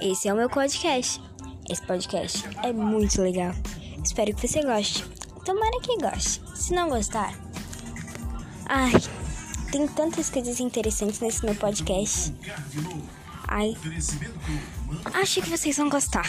Esse é o meu podcast. Esse podcast é muito legal. Espero que você goste. Tomara que goste. Se não gostar, ai, tem tantas coisas interessantes nesse meu podcast. Ai, acho que vocês vão gostar.